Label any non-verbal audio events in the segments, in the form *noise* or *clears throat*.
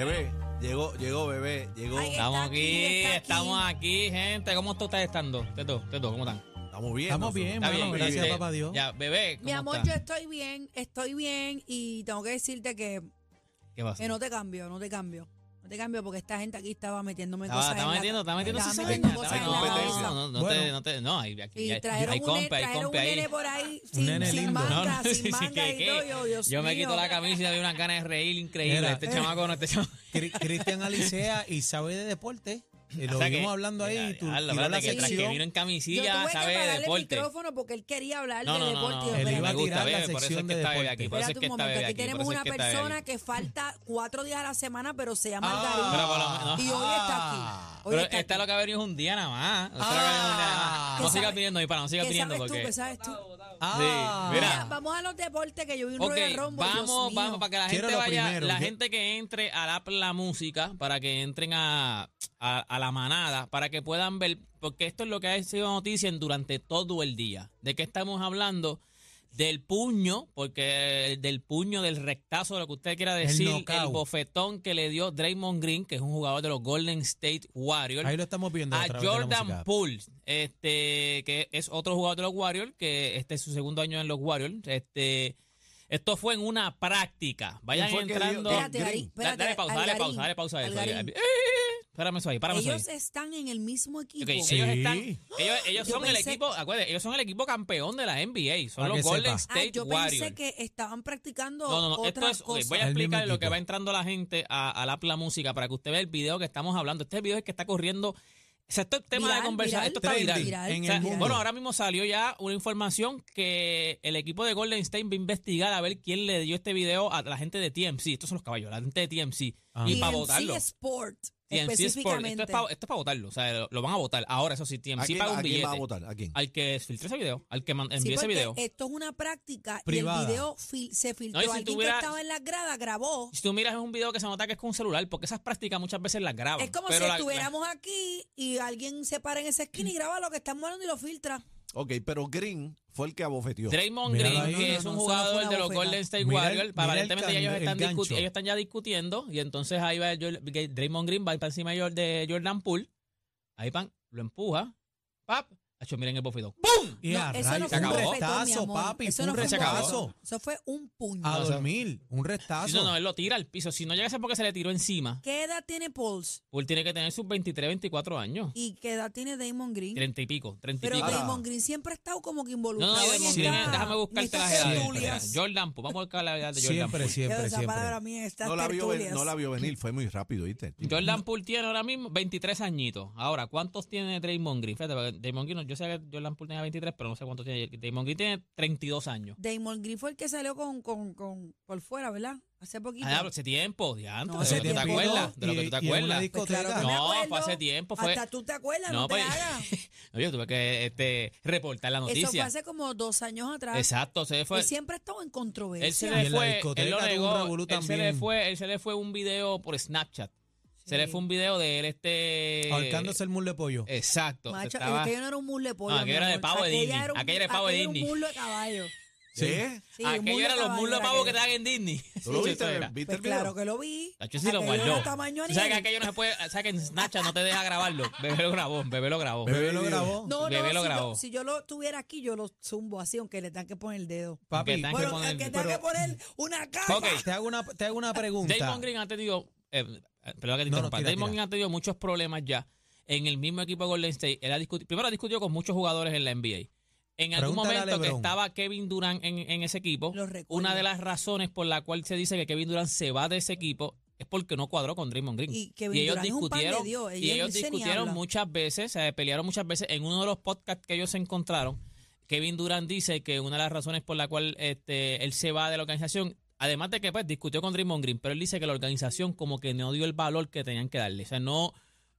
Bebé, llegó, llegó, bebé, llegó. Ay, Estamos Está aquí, aquí, está aquí. estamos aquí, gente. ¿Cómo tú estás estando? Teto, Teto, ¿cómo están? Estamos bien. Estamos bien, ¿Está mano, bien? gracias papá Dios. Ya, bebé, ¿cómo Mi amor, yo estoy bien, estoy bien y tengo que decirte que, ¿Qué pasa? que no te cambio, no te cambio. Te cambio porque esta gente aquí estaba metiéndome Estaba, cosas. estaba metiendo, estaba metiendo estaba cizaña, metiendo estaba- cosas en la no, cabeza. no, no, no Bueno. te, no te, no, hay, aquí, Y hay, trajeron, hay un, compa, hay trajeron un compa ahí. nene por ahí *laughs* sin, nene sin lindo. manga, No, no, sin *laughs* sí, manga que- y que todo. Yo, Dios Yo me mío. quito la camisa y había unas ganas de reír increíble. Este chamaco no, este chamaco. Cri- Cristian Alicea y sabe de deporte. Y lo O sea que- vimos hablando ahí. Mira, y tú diablo, tiró la que tras que sección. vino en Yo camisilla, tuve que sabe de apagarle el deporte. micrófono porque él quería hablar No, de no, no, deporte. no. Él iba a me gusta, tirar la bebé, por eso es sección que de deporte. aquí. Por eso es Espérate que un está bebé aquí aquí. tenemos una persona que falta cuatro días a la semana, pero se llama Ah. Lo menos- Y hoy está aquí. Pero está esta lo que ha venido es un día nada más. Esta es lo que ha venido un día nada más. ¿Qué No sigas pidiendo, mi para, no sigas ¿Qué pidiendo sabes tú? porque. ¿Qué sabes tú? Ah, Mira. Mira, vamos a los deportes que yo vi un Ok, Royal Rumble. Dios vamos, mío. vamos, para que la Quiero gente vaya, primero, la gente que entre a la, la música, para que entren a, a, a la manada, para que puedan ver, porque esto es lo que ha sido noticia en- durante todo el día. ¿De qué estamos hablando? Del puño, porque del puño, del rectazo, de lo que usted quiera decir, el, bofetón que le dio Draymond Green, que es un jugador de los Golden State Warriors, Ahí lo estamos viendo. a Jordan. Poole, este, que es otro jugador de los Warriors, que este es su segundo año en los Warriors. Este, esto fue en una práctica. Vayan ¿Quién fue que entrando. Espérate, dale pausa, dale pausa, dale pausa eso. Algarín. Espérame eso ahí, párame eso ahí. Ellos están en el mismo equipo. Ok, Sí. ellos están, ellos, ellos Yo son el pensé- equipo, acuérdense, ellos son el equipo campeón de la NBA, son Para los que Golden sepa. Ah, State yo Warriors. pensé que estaban practicando No, no, no. Esto otras es. ok, cosas. voy a El mismo explicar lo que equipo. va entrando la gente a, a la Apla Música para que usted vea el video que estamos hablando. Este video es que está corriendo. O sea, esto es tema de Viral, conversación. viral, Esto está viral. en O sea, el mundo. Bueno, ahora mismo salió ya una información que el equipo de Golden State va a investigar a ver quién le dio este video a la gente de TMC. Estos son los caballos, la gente de TMC. Ah. Y para TMC votarlo. Sport, TMC Sport. Esto específicamente. es para esto es para votarlo. O sea, lo, lo van a votar. Ahora, eso sí, ¿A TMC quién, paga un a quién billete. va a votar? ¿A quién? Al que filtre ese video, al que Sí, envíe ese video. esto es una práctica Privada. y el video fil- se filtró. No, si Alguien que estaba en las gradas grabó. Si tú miras es un video que se nota que es con un celular, porque esas prácticas muchas veces las graban. Es como pero si la- la- estuviéramos aquí y alguien se para en esa esquina y graba lo que estamos hablando y lo filtra. Ok, pero Green fue el que abofeteó. Draymond Green, ahí. que No, es un no jugador de los. Golden State el- Warriors, el aparentemente ya can- ellos el están, gancho. ellos están ya discutiendo y entonces ahí va Draymond Green, va para encima de Jordan Poole, ahí pan, lo empuja, pap, hecho, miren el bofetón, ¡pum! Y No, a eso rayos, no se fue un acabó. bofetón, mi amor. papi. Eso no un fue un restazo. Eso fue un puño. A dormir. Un restazo. Sí, no, no, él lo tira al piso, si no llega a ser porque se le tiró encima, ¿Qué edad tiene Pauls? Poole tiene que tener sus 23, 24 años, ¿Y qué edad tiene Damon Green? 30 y pico, 30 y Pero pico. Ahora- Damon Green siempre ha estado como que No, involucrado no, Draymond sí, Green, déjame buscarte las edades. Jordan Poole, vamos a buscar la edad de Jordan Siempre, Poole. siempre, Esa siempre. palabra mía, estas No la, vio, no la vio venir, fue muy rápido, ¿viste? Jordan Poole tiene ahora mismo 23 añitos. Ahora, ¿cuántos tiene Draymond Green? Fíjate, Draymond Green, yo sé que Jordan Poole tenía 23, pero no sé cuántos tiene. Draymond Green tiene 32 años. Damon Green fue el que salió con, con, con por fuera, ¿verdad? Hace poquito. Ah, pero hace tiempo, diantre, No, de lo que tú te acuerdas. De lo que tú te Y- y acuerdas. Pues claro que discoteca. me No, acuerdo. fue hace tiempo, fue- Hasta tú te acuerdas, no, No, te pues- hagas. *laughs* Yo tuve que este, reportar la Eso fue noticia. hace como dos años atrás. Exacto, se fue. Él siempre ha estado en Él se controversia. Y le fue, discoteca él lo negó, él se le también. fue, él se le fue un video por Snapchat. Se le fue un video de él este Ahorcándose el muslo de pollo. Exacto. Macho, estaba- aquello no era un muslo de pollo. No, aquello era de pavo de Disney. era un- Aquello era de pavo de era un Disney. muslo de caballo. ¿Sí? Sí, Aquello de los muslos de era pavo que dan en Disney. ¿Tú lo viste? era. ¿Viste Pues el video? claro que lo vi. Tacho sí lo era guardó. sabes que aquello no se puede, o sea que en Snapchat no te deja grabarlo. *laughs* Bebé lo grabó, bebé lo grabó. Bebé lo grabó. No, Bebé no, lo si grabó. yo, si yo lo tuviera aquí, yo lo zumbo así, aunque le tengan que poner el dedo. Papi, Que tengan que Bueno, poner- el que pero- tenga que poner una capa. Ok. te hago una, te hago una pregunta. Damon Green ha tenido, eh, eh, perdón que te No, no, interrumpa. tira, Damon tira. Green ha tenido muchos problemas ya en el mismo equipo de Golden State. Él ha discutido, primero ha discutido con muchos jugadores en la NBA. En algún Pregúntale momento que estaba Kevin Durant en, en ese equipo, una de las razones por la cual se dice que Kevin Durant se va de ese equipo es porque no cuadró con Draymond Green. Y Kevin ellos Durant discutieron, y él ellos discutieron muchas veces, se pelearon muchas veces. En uno de los podcasts que ellos se encontraron, Kevin Durant dice que una de las razones por la cual este, él se va de la organización, además de que pues discutió con Draymond Green, pero él dice que la organización como que no dio el valor que tenían que darle. O sea, no,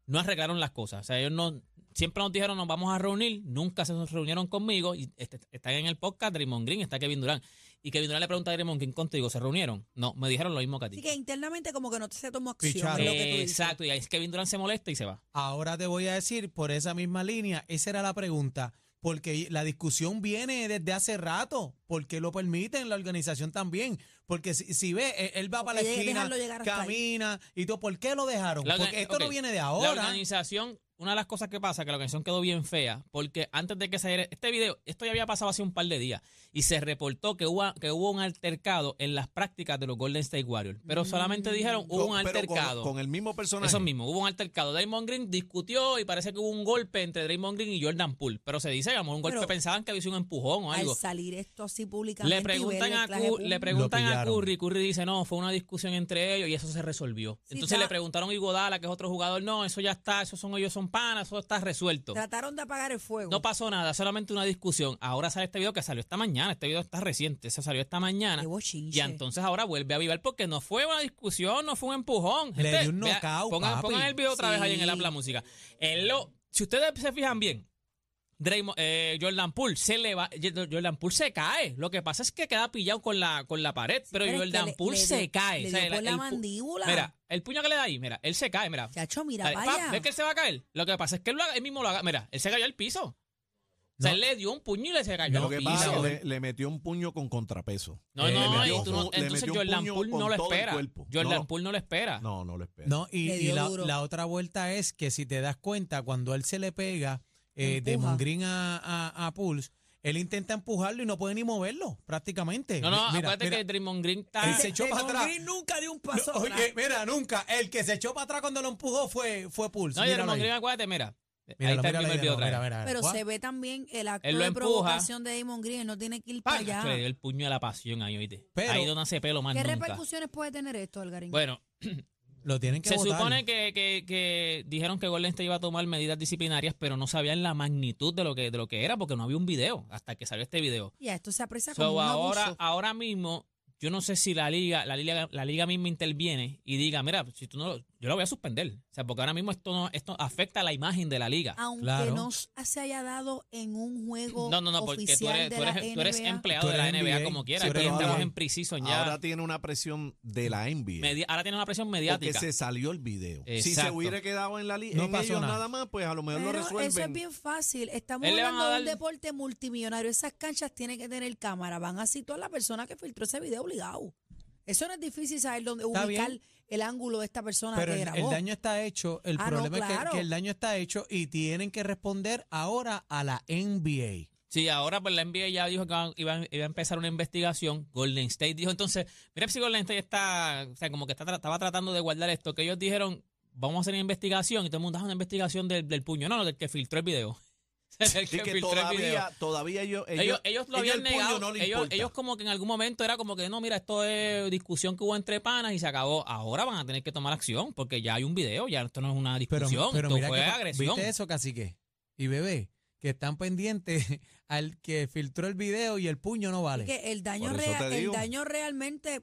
no arreglaron las cosas. O sea, ellos no, siempre nos dijeron nos vamos a reunir, nunca se reunieron conmigo y este- están en el podcast Draymond Green, está Kevin Durant. Y Kevin Durant le pregunta a Draymond Green contigo, ¿se reunieron? No, me dijeron lo mismo que a ti. Así que internamente como que no se tomó acción. Picharon. es lo que tú dices. Exacto, y ahí es Kevin Durant se molesta y se va. Ahora te voy a decir, por esa misma línea, esa era la pregunta, porque la discusión viene desde hace rato, porque lo permiten la organización también, Porque si, si ve, él, él va para la esquina, ahí. camina y todo. ¿Por qué lo dejaron? La Porque esto no viene de La ahora. organización, una de las cosas que pasa, que la organización quedó bien fea, porque antes de que saliera este video, esto ya había pasado hace un par de días, y se reportó que hubo, que hubo un altercado en las prácticas de los Golden State Warriors. Pero solamente dijeron, hubo un Con- altercado. Con, el mismo personaje. Eso mismo, hubo un altercado. Draymond Green discutió y parece que hubo un golpe entre Draymond Green y Jordan Poole. Pero se dice, digamos, un golpe Pero- pensaban que había sido un empujón o algo. Al salir esto así públicamente. Le y preguntan, ver el a, de le preguntan Lo a. Curry, Curry dice, no, fue una discusión entre ellos y eso se resolvió. Sí, Entonces le preguntaron a Iguodala, que es otro jugador, no, eso ya está, esos son ellos son panas, eso está resuelto. Trataron de apagar el fuego. No pasó nada, solamente una discusión. Ahora sale este video que salió esta mañana, este video está reciente, se salió esta mañana. Y entonces ahora vuelve a avivar porque no fue una discusión, no fue un empujón. Le dio un vea, knockout, pongan, papi. pongan el video otra vez ahí en el Sí. app La Música. Él lo, si ustedes se fijan bien, Draymond- eh, Jordan Poole se le va, Jordan Poole se cae. Lo que pasa es que queda pillado con la, con la pared, pero, pero es que Jordan le- Poole le se dio- cae. le O sea, dio el- por la el mandíbula. Mira, el puño que le da ahí, mira, él se cae, mira. Chacho, mira Dale, pap, allá. ¿Ves que él se va a caer? Lo que pasa es que él, lo haga- él mismo lo haga. Mira, él se cayó al piso. O sea, No. él le dio un puño y le se cayó Lo al que piso. pasa es piso. que le, le metió un puño con contrapeso. No, Eh, no, le y metió tú no- le entonces Jordan Poole no lo espera. Jordan No. Poole no lo espera. No, no lo espera. No, y, Le la otra vuelta es que si te das cuenta, cuando él se le pega eh, de Empuja. Green a, a, a Pulse, él intenta empujarlo y no puede ni moverlo, prácticamente. No, no, mira, acuérdate mira, que Draymond Green Él está... se echó para Draymond atrás. Green nunca dio un No, paso atrás. oye, mira, nunca. El que se echó para atrás cuando lo empujó fue, fue Pulse. No, y Míralo Draymond. Green, acuérdate, mira. ahí Míralo, está el míralo primer ahí video mira, vez. mira, Pero se ve también el acto Él lo de empuja. provocación de Damon Green. Él no tiene que ir para allá. Le dio el puño de la pasión ahí, oíste. Pero- ahí no nace pelo más ¿Qué nunca. repercusiones puede tener esto, Algarín? Bueno, *clears throat* Lo tienen que se votar. supone que, que, que dijeron que Golden State iba a tomar medidas disciplinarias, pero no sabían la magnitud de lo que, de lo que era, porque no había un video hasta que salió este video. ya, esto se aprecia So, como un ahora, abuso. ahora mismo, yo no sé si la liga, la liga, la liga misma interviene y diga, mira, si tú no, lo- yo lo voy a suspender. O sea, porque ahora mismo esto no, esto afecta a la imagen de la liga. Aunque Claro. no se haya dado en un juego No, no, no, porque tú eres, de tú eres, la tú eres NBA. empleado Tú de la NBA NBA. como quiera. Sí, estamos ahora- en precision ya. Ahora tiene una presión de la NBA. Medi- ahora tiene una presión porque mediática. se salió el video. Si se hubiera quedado en la liga, No en pasó ellos nada. nada. más, pues a lo mejor lo resuelven. eso es bien fácil. Estamos Él hablando de un deporte multimillonario. Esas canchas tienen que tener cámara. Van a situar a la persona que filtró ese video obligado. Eso no es difícil saber dónde Está ubicar bien. el ángulo de esta persona Pero que el, grabó. el daño está hecho. El Ah, no, problema es claro. que, que el daño está hecho y tienen que responder ahora a la NBA. Sí, ahora pues la NBA ya dijo que iba, iba- iba a empezar una investigación. Golden State dijo entonces, mira si Golden State está, o sea, como que está, tra- estaba tratando de guardar esto, que ellos dijeron, vamos a hacer una investigación y todo el mundo hace una investigación del, del puño. No, no, del que filtró el video. *laughs* Que todavía, todavía ellos, Ellos, ellos lo habían negado. no ellos, importa. ellos como que en algún momento era como que no, mira, esto es discusión que hubo entre panas y se acabó. Ahora van a tener que tomar acción porque ya hay un video, ya esto no es una Pero, discusión, pero esto mira fue que, agresión. ¿Viste eso, cacique? Y bebé, que están pendientes *laughs* al que filtró el video y el puño no vale. que el daño, real- el daño realmente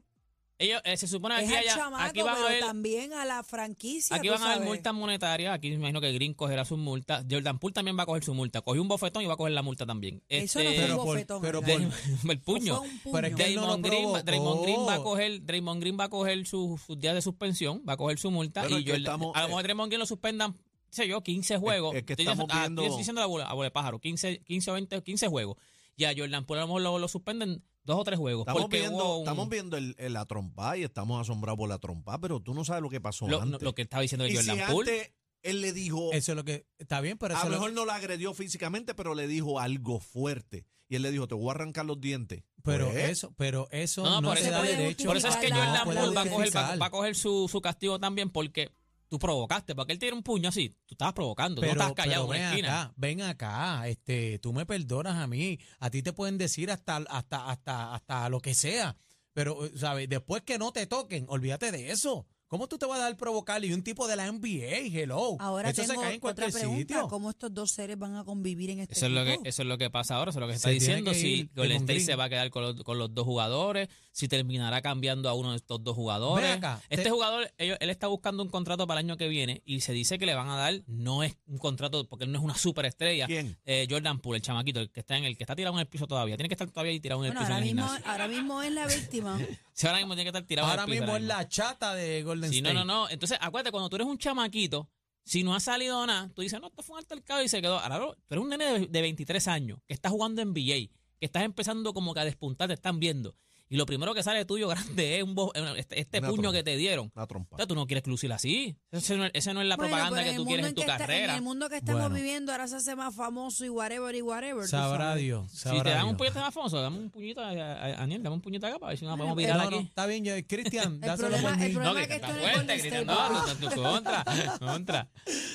Ellos, eh, se supone es aquí, al allá- chamaco, aquí van a pero ver también a la franquicia. Aquí tú van a haber sabes. multas monetarias. Aquí me imagino que Green cogerá sus multas. Jordan Poole también va a coger su multa. Cogió un bofetón y va a coger la multa también. Eso no Este, fue pero un por- bofetón. pero de- *laughs* el puño. Fue un Pero es puño. que él no lo Draymond Green, va- provocó. Draymond Green va a coger, Draymond Green va a coger su- sus días de suspensión, va a coger su multa Pero y es que Jordan- estamos- a lo mejor eh, Draymond Green lo suspendan, qué sé yo, 15 juegos. es que Estoy estamos diciendo- ah, viendo- estoy diciendo a bola, a bola de pájaro, 15, 15 o 20, 15 juegos. Y a Jordan Poole a lo mejor lo, lo suspenden dos o tres juegos. Estamos viendo, un- estamos viendo el, el- la trompa y estamos asombrados por la trompa, pero tú no sabes lo que pasó lo, antes. lo que estaba diciendo de Jordan si Poole. antes él le dijo, Eso es lo que está bien, pero a eso lo mejor no la agredió físicamente, pero le dijo algo fuerte. Y él le dijo, te voy a arrancar los dientes. pero Pues, eso, pero eso No, no, no, por se eso, da derecho. por eso es que No Jordan puede Poole va a coger, va, va a coger su, su castigo también porque tú provocaste. Porque él tiene un puño así. Tú estabas provocando. Pero, no estás callado pero en ven una esquina. acá, ven acá, este, tú me perdonas a mí, a ti te pueden decir hasta, hasta, hasta, hasta lo que sea, pero, eh, ¿sabes? Después que no te toquen, olvídate de eso. ¿Cómo tú te vas a dar provocar y un tipo de la NBA, hello? Ahora eso tengo se cae en otra pregunta. sitio. ¿Cómo estos dos seres van a convivir en este Eso es, lo que, equipo? eso es lo que pasa ahora, eso es lo que se está diciendo. que Si Golden State se va a quedar con los, con los dos jugadores, si terminará cambiando a uno de estos dos jugadores. Ven acá, este te- jugador, ellos- él está buscando un contrato para el año que viene y se dice que le van a dar, no es un contrato, porque él no es una superestrella. ¿Quién? Eh, Jordan Poole, el chamaquito, el que está en el que está tirado en el piso todavía. Tiene que estar todavía ahí tirado en el Bueno, piso ahora en el mismo, ahora mismo es la víctima. *laughs* Ahora mismo tiene que estar tirado Ahora mismo es la chata de Golden Sí, no, State. no, no. Entonces, acuérdate, cuando tú eres un chamaquito, si no ha salido nada, tú dices, no, esto fue un altercado y se quedó. Ahora, no, tú eres un nene de, de 23 años que está jugando en NBA, que estás empezando como que a despuntar, te están viendo. Y lo primero que sale tuyo *laughs* grande es un bo- este, este Una puño trompa. que te dieron. Una trompa. Entonces, tú no quieres lucir así. Esa no, es- esa no es la Bueno, propaganda que tú quieres en tu está- carrera. en el mundo que estamos Bueno. viviendo ahora se hace más famoso y whatever y whatever. Sabrá. Dios. si sabrá te dan un puñetazo más famoso, dame un puñito a, a, a Aniel, dame un puñito acá para ver si nos podemos el virar No, aquí. no, está bien, yo- Cristian, *laughs* El dáselo problema- por mí. No, que está fuerte, State, no, contra, contra.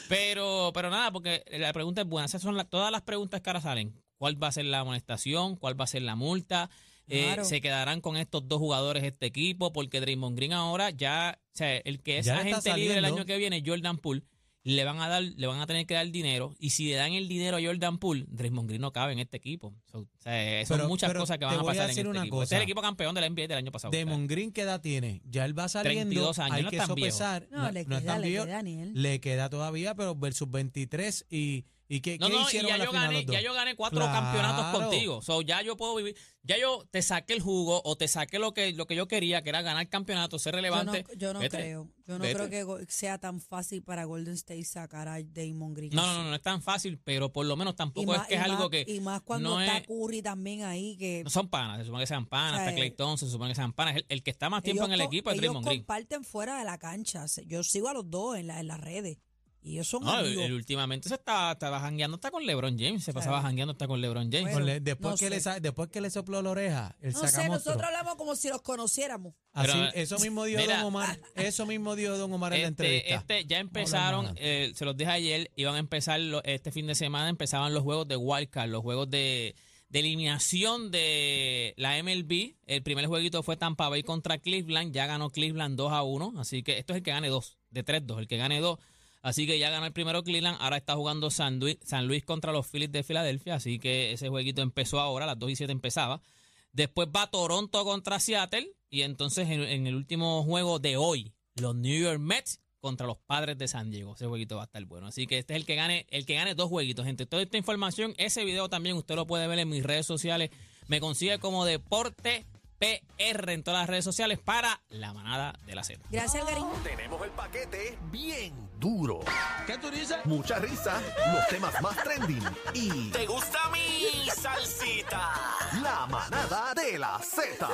Pero, pero nada, porque la pregunta es buena. Esas son las- todas las preguntas que ahora salen. ¿Cuál va a ser la amonestación? ¿Cuál va a ser la multa? Eh, Claro. ¿Se quedarán con estos dos jugadores este equipo? Porque Draymond Green ahora ya, o sea, el que es Ya agente libre el año que viene, Jordan Poole, le van a dar, le van a tener que dar dinero. Y si le dan el dinero a Jordan Poole, Draymond Green no cabe en este equipo. So, o sea, son Pero- muchas pero cosas que van a pasar en este una equipo. Este es cosa. el equipo campeón de la NBA del año pasado. Demon Green, ¿qué edad tiene? Ya él va saliendo. 32 años, hay no que es sopesar. No, le es queda, tan le viejo. queda. Le queda todavía, pero versus 23 y, y ¿qué, No, qué no, y ya a la yo, final gané, los dos? ya yo gané cuatro Claro. campeonatos contigo. So, ya yo puedo vivir. Ya yo te saqué el jugo o te saqué lo que, lo que yo quería, que era ganar campeonatos, ser Yo no, relevante. yo no creo. Yo no Vete. creo que sea tan fácil para Golden State sacar a Damon Green. No, no, no, no es tan fácil, pero por lo menos tampoco más- es que es algo que. Y más cuando no está es- Curry también ahí, que No son panas, se supone que sean panas, O sea, está Clay Thompson, se supone que sean panas. El, el que está más tiempo ellos en el equipo es ellos Draymond Green. comparten fuera de la cancha. Yo sigo a los dos en, la, en las redes. Y ellos son No, el- amigos. el últimamente se estaba, estaba jangueando hasta con LeBron James, se pasaba jangueando hasta con LeBron James. Bueno, Con le- después, no que le, después que le sopló la oreja, el no sé, nosotros hablamos como si los conociéramos. Así, Pero, eso mismo dio mira, Don Omar. Eso mismo dio Don Omar en la Este, entrevista. este, ya empezaron, eh, se los dije ayer, iban a empezar lo- este fin de semana, empezaban los juegos de Wildcard, los juegos de, de eliminación de la MLB. El primer jueguito fue Tampa Bay contra Cleveland, ya ganó Cleveland 2 a 1, así que esto es el que gane 2, de 3-2, el que gane 2. Así que ya ganó el primero Cleveland, ahora está jugando San Luis, contra los Phillies de Filadelfia, así que ese jueguito empezó ahora, a las 2 y 7 empezaba. Después va Toronto contra Seattle. Y entonces en, en el último juego de hoy, los New York Mets contra los padres de San Diego. Ese jueguito va a estar bueno. Así que este es el que gane, el que gane dos jueguitos. Gente, toda esta información, ese video también usted lo puede ver en mis redes sociales. Me consigue como Deporte PR en todas las redes sociales para la manada de la Z. Gracias, Algarín. Tenemos el paquete bien duro. ¿Qué tú dices? Mucha risa, los temas más trending y... ¿Te gusta mi salsita? La manada de la Z.